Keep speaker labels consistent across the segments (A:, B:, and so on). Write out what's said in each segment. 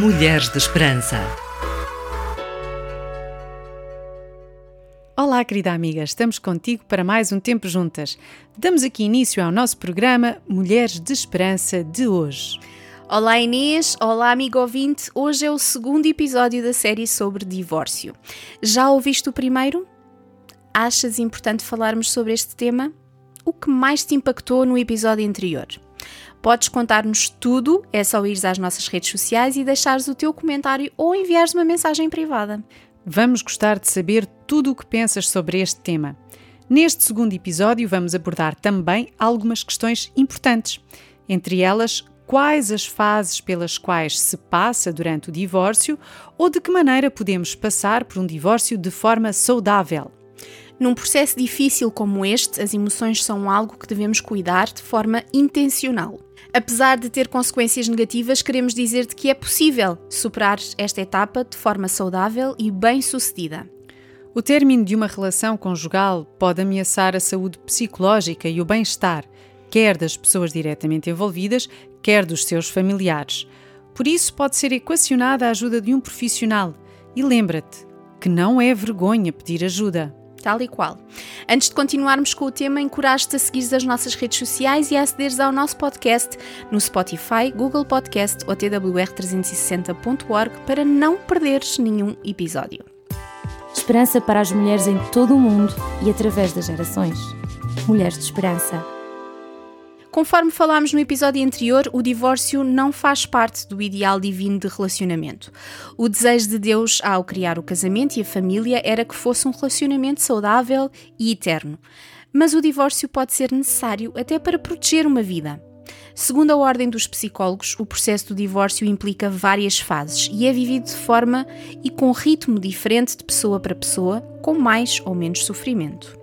A: Mulheres de Esperança.
B: Olá, querida amiga, estamos contigo para mais um tempo juntas. Damos aqui início ao nosso programa Mulheres de Esperança de hoje.
C: Olá Inês, olá amigo ouvinte. Hoje é o segundo episódio da série sobre divórcio. Já ouviste o primeiro? Achas importante falarmos sobre este tema? O que mais te impactou no episódio anterior? Podes contar-nos tudo, é só ires às nossas redes sociais e deixares o teu comentário ou enviares uma mensagem privada.
B: Vamos gostar de saber tudo o que pensas sobre este tema. Neste segundo episódio, vamos abordar também algumas questões importantes, entre elas quais as fases pelas quais se passa durante o divórcio ou de que maneira podemos passar por um divórcio de forma saudável.
C: Num processo difícil como este, as emoções são algo que devemos cuidar de forma intencional. Apesar de ter consequências negativas, queremos dizer-te que é possível superar esta etapa de forma saudável e bem-sucedida.
B: O término de uma relação conjugal pode ameaçar a saúde psicológica e o bem-estar, quer das pessoas diretamente envolvidas, quer dos seus familiares. Por isso, pode ser equacionada a ajuda de um profissional. E lembra-te que não é vergonha pedir ajuda
C: tal e qual. Antes de continuarmos com o tema, encorajo-te a seguir as nossas redes sociais e a acederes ao nosso podcast no Spotify, Google Podcast ou twr360.org para não perderes nenhum episódio.
D: Esperança para as mulheres em todo o mundo e através das gerações. Mulheres de Esperança.
C: Conforme falámos no episódio anterior, o divórcio não faz parte do ideal divino de relacionamento. O desejo de Deus ao criar o casamento e a família era que fosse um relacionamento saudável e eterno. Mas o divórcio pode ser necessário até para proteger uma vida. Segundo a ordem dos psicólogos, o processo do divórcio implica várias fases e é vivido de forma e com ritmo diferente de pessoa para pessoa, com mais ou menos sofrimento.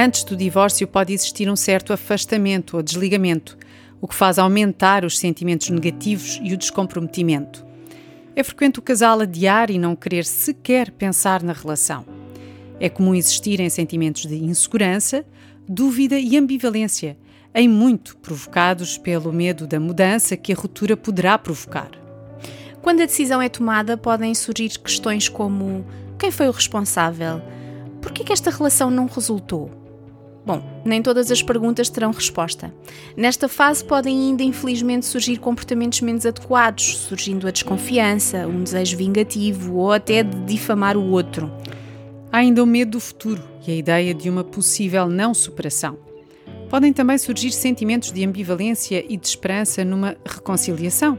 B: Antes do divórcio pode existir um certo afastamento ou desligamento, o que faz aumentar os sentimentos negativos e o descomprometimento. É frequente o casal adiar e não querer sequer pensar na relação. É comum existirem sentimentos de insegurança, dúvida e ambivalência, em muito provocados pelo medo da mudança que a ruptura poderá provocar.
C: Quando a decisão é tomada, podem surgir questões como: quem foi o responsável? Por que esta relação não resultou? Bom, nem todas as perguntas terão resposta. Nesta fase podem ainda infelizmente surgir comportamentos menos adequados, surgindo a desconfiança, um desejo vingativo ou até de difamar o outro.
B: Há ainda o medo do futuro e a ideia de uma possível não superação. Podem também surgir sentimentos de ambivalência e de esperança numa reconciliação.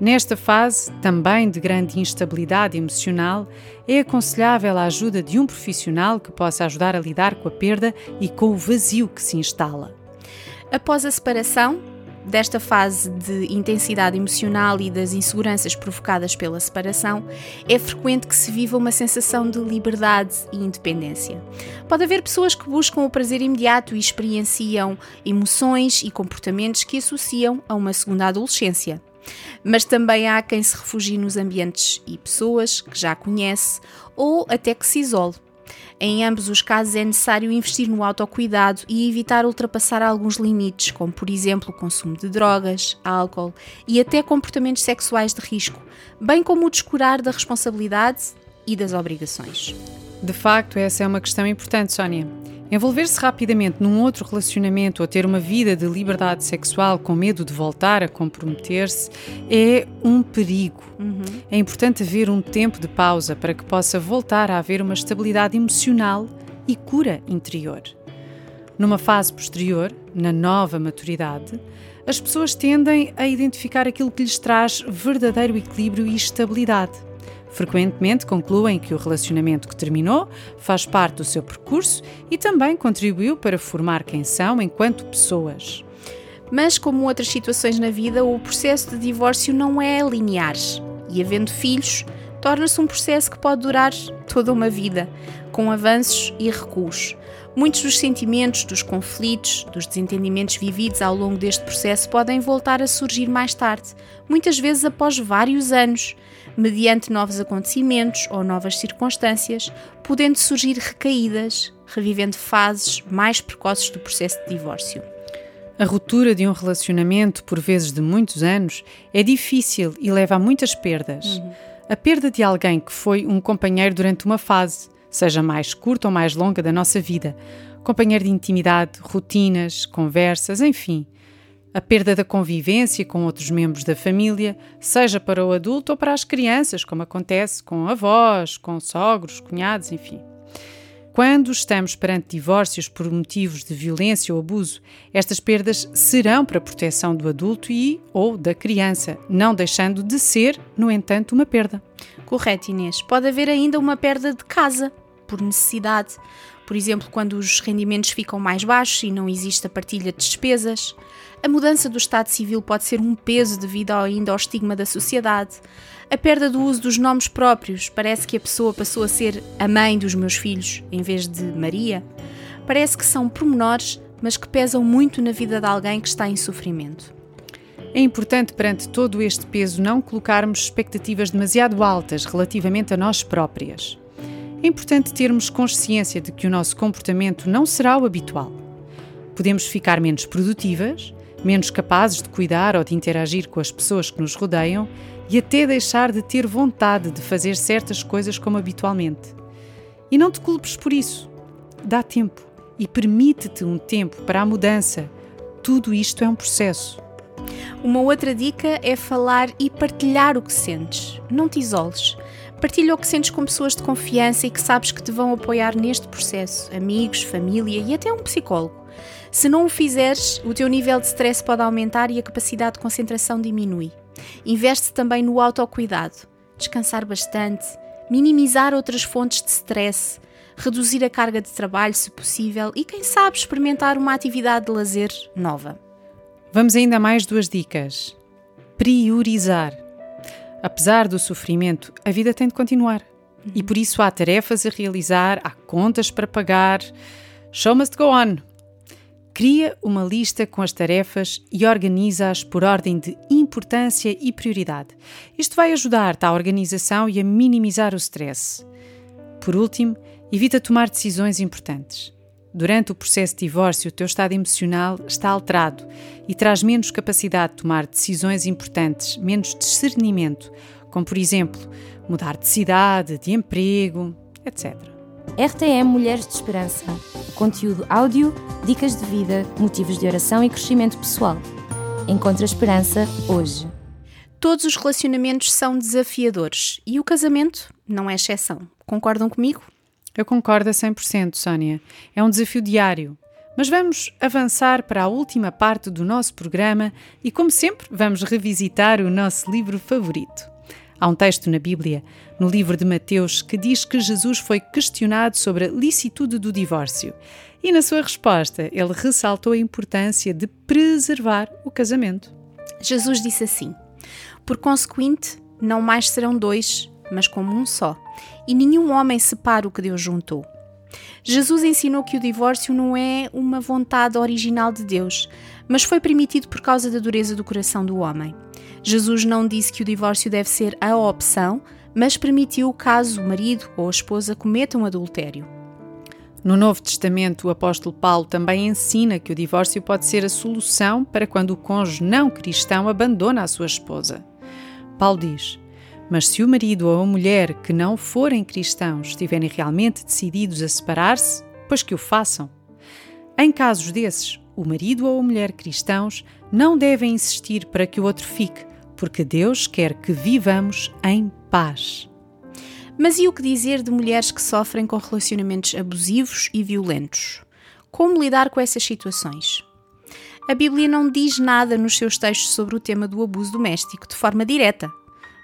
B: Nesta fase, também de grande instabilidade emocional, é aconselhável a ajuda de um profissional que possa ajudar a lidar com a perda e com o vazio que se instala.
C: Após a separação, desta fase de intensidade emocional e das inseguranças provocadas pela separação, é frequente que se viva uma sensação de liberdade e independência. Pode haver pessoas que buscam o prazer imediato e experienciam emoções e comportamentos que associam a uma segunda adolescência. Mas também há quem se refugie nos ambientes e pessoas que já conhece ou até que se isole. Em ambos os casos é necessário investir no autocuidado e evitar ultrapassar alguns limites, como por exemplo o consumo de drogas, álcool e até comportamentos sexuais de risco, bem como o descurar da responsabilidade e das obrigações.
B: De facto, essa é uma questão importante, Sónia. Envolver-se rapidamente num outro relacionamento ou ter uma vida de liberdade sexual com medo de voltar a comprometer-se é um perigo. Uhum. É importante haver um tempo de pausa para que possa voltar a haver uma estabilidade emocional e cura interior. Numa fase posterior, na nova maturidade, as pessoas tendem a identificar aquilo que lhes traz verdadeiro equilíbrio e estabilidade Frequentemente concluem que o relacionamento que terminou faz parte do seu percurso e também contribuiu para formar quem são enquanto pessoas.
C: Mas, como outras situações na vida, o processo de divórcio não é linear e, havendo filhos, torna-se um processo que pode durar toda uma vida, com avanços e recuos. Muitos dos sentimentos, dos conflitos, dos desentendimentos vividos ao longo deste processo podem voltar a surgir mais tarde, muitas vezes após vários anos, mediante novos acontecimentos ou novas circunstâncias, podendo surgir recaídas, revivendo fases mais precoces do processo de divórcio.
B: A ruptura de um relacionamento, por vezes de muitos anos, é difícil e leva a muitas perdas. Uhum. A perda de alguém que foi um companheiro durante uma fase, seja mais curta ou mais longa da nossa vida, companheiro de intimidade, rotinas, conversas, enfim. A perda da convivência com outros membros da família, seja para o adulto ou para as crianças, como acontece com avós, com sogros, cunhados, enfim. Quando estamos perante divórcios por motivos de violência ou abuso, estas perdas serão para a proteção do adulto e ou da criança, não deixando de ser, no entanto, uma perda.
C: Correto, Inês. Pode haver ainda uma perda de casa, por necessidade. Por exemplo, quando os rendimentos ficam mais baixos e não existe a partilha de despesas. A mudança do Estado Civil pode ser um peso devido ainda ao estigma da sociedade. A perda do uso dos nomes próprios. Parece que a pessoa passou a ser a mãe dos meus filhos em vez de Maria. Parece que são pormenores, mas que pesam muito na vida de alguém que está em sofrimento.
B: É importante, perante todo este peso, não colocarmos expectativas demasiado altas relativamente a nós próprias. É importante termos consciência de que o nosso comportamento não será o habitual. Podemos ficar menos produtivas, menos capazes de cuidar ou de interagir com as pessoas que nos rodeiam e até deixar de ter vontade de fazer certas coisas como habitualmente. E não te culpes por isso. Dá tempo e permite-te um tempo para a mudança. Tudo isto é um processo.
C: Uma outra dica é falar e partilhar o que sentes. Não te isoles. Partilha o que sentes com pessoas de confiança e que sabes que te vão apoiar neste processo, amigos, família e até um psicólogo. Se não o fizeres, o teu nível de stress pode aumentar e a capacidade de concentração diminui. Investe também no autocuidado, descansar bastante, minimizar outras fontes de stress, reduzir a carga de trabalho se possível e, quem sabe, experimentar uma atividade de lazer nova.
B: Vamos ainda mais duas dicas. Priorizar. Apesar do sofrimento, a vida tem de continuar. E por isso há tarefas a realizar, há contas para pagar. Show must go on. Cria uma lista com as tarefas e organiza-as por ordem de importância e prioridade. Isto vai ajudar-te à organização e a minimizar o stress. Por último, evita tomar decisões importantes. Durante o processo de divórcio, o teu estado emocional está alterado e traz menos capacidade de tomar decisões importantes, menos discernimento, como por exemplo, mudar de cidade, de emprego, etc.
D: RTM Mulheres de Esperança. Conteúdo áudio, dicas de vida, motivos de oração e crescimento pessoal. Encontra esperança hoje.
C: Todos os relacionamentos são desafiadores e o casamento não é exceção. Concordam comigo?
B: Eu concordo a 100%, Sónia. É um desafio diário. Mas vamos avançar para a última parte do nosso programa e, como sempre, vamos revisitar o nosso livro favorito. Há um texto na Bíblia, no livro de Mateus, que diz que Jesus foi questionado sobre a licitude do divórcio. E na sua resposta, ele ressaltou a importância de preservar o casamento.
C: Jesus disse assim: Por consequente, não mais serão dois, mas como um só e nenhum homem separa o que Deus juntou. Jesus ensinou que o divórcio não é uma vontade original de Deus, mas foi permitido por causa da dureza do coração do homem. Jesus não disse que o divórcio deve ser a opção, mas permitiu caso o marido ou a esposa cometam adultério.
B: No Novo Testamento, o apóstolo Paulo também ensina que o divórcio pode ser a solução para quando o cônjuge não cristão abandona a sua esposa. Paulo diz: mas se o marido ou a mulher que não forem cristãos estiverem realmente decididos a separar-se, pois que o façam. Em casos desses, o marido ou a mulher cristãos não devem insistir para que o outro fique, porque Deus quer que vivamos em paz.
C: Mas e o que dizer de mulheres que sofrem com relacionamentos abusivos e violentos? Como lidar com essas situações? A Bíblia não diz nada nos seus textos sobre o tema do abuso doméstico de forma direta,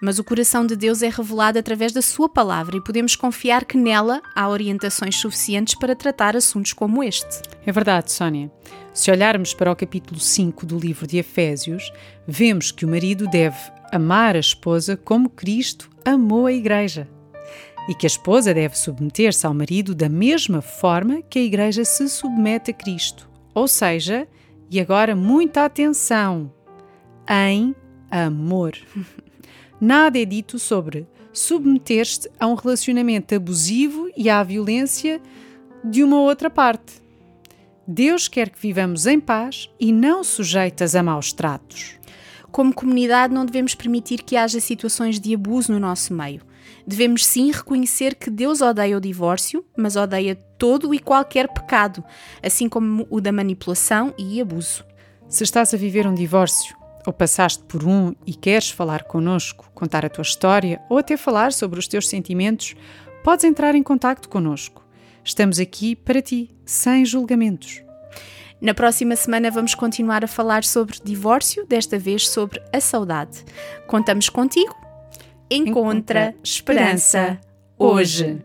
C: mas o coração de Deus é revelado através da Sua palavra e podemos confiar que nela há orientações suficientes para tratar assuntos como este.
B: É verdade, Sónia. Se olharmos para o capítulo 5 do livro de Efésios, vemos que o marido deve amar a esposa como Cristo amou a Igreja. E que a esposa deve submeter-se ao marido da mesma forma que a Igreja se submete a Cristo. Ou seja, e agora muita atenção, em amor. nada é dito sobre submeter-te a um relacionamento abusivo e à violência de uma outra parte. Deus quer que vivamos em paz e não sujeitas a maus tratos.
C: Como comunidade, não devemos permitir que haja situações de abuso no nosso meio. Devemos sim reconhecer que Deus odeia o divórcio, mas odeia todo e qualquer pecado, assim como o da manipulação e abuso.
B: Se estás a viver um divórcio, ou passaste por um e queres falar connosco, contar a tua história ou até falar sobre os teus sentimentos, podes entrar em contato connosco. Estamos aqui para ti, sem julgamentos.
C: Na próxima semana vamos continuar a falar sobre divórcio, desta vez sobre a saudade. Contamos contigo. Encontra, Encontra esperança hoje.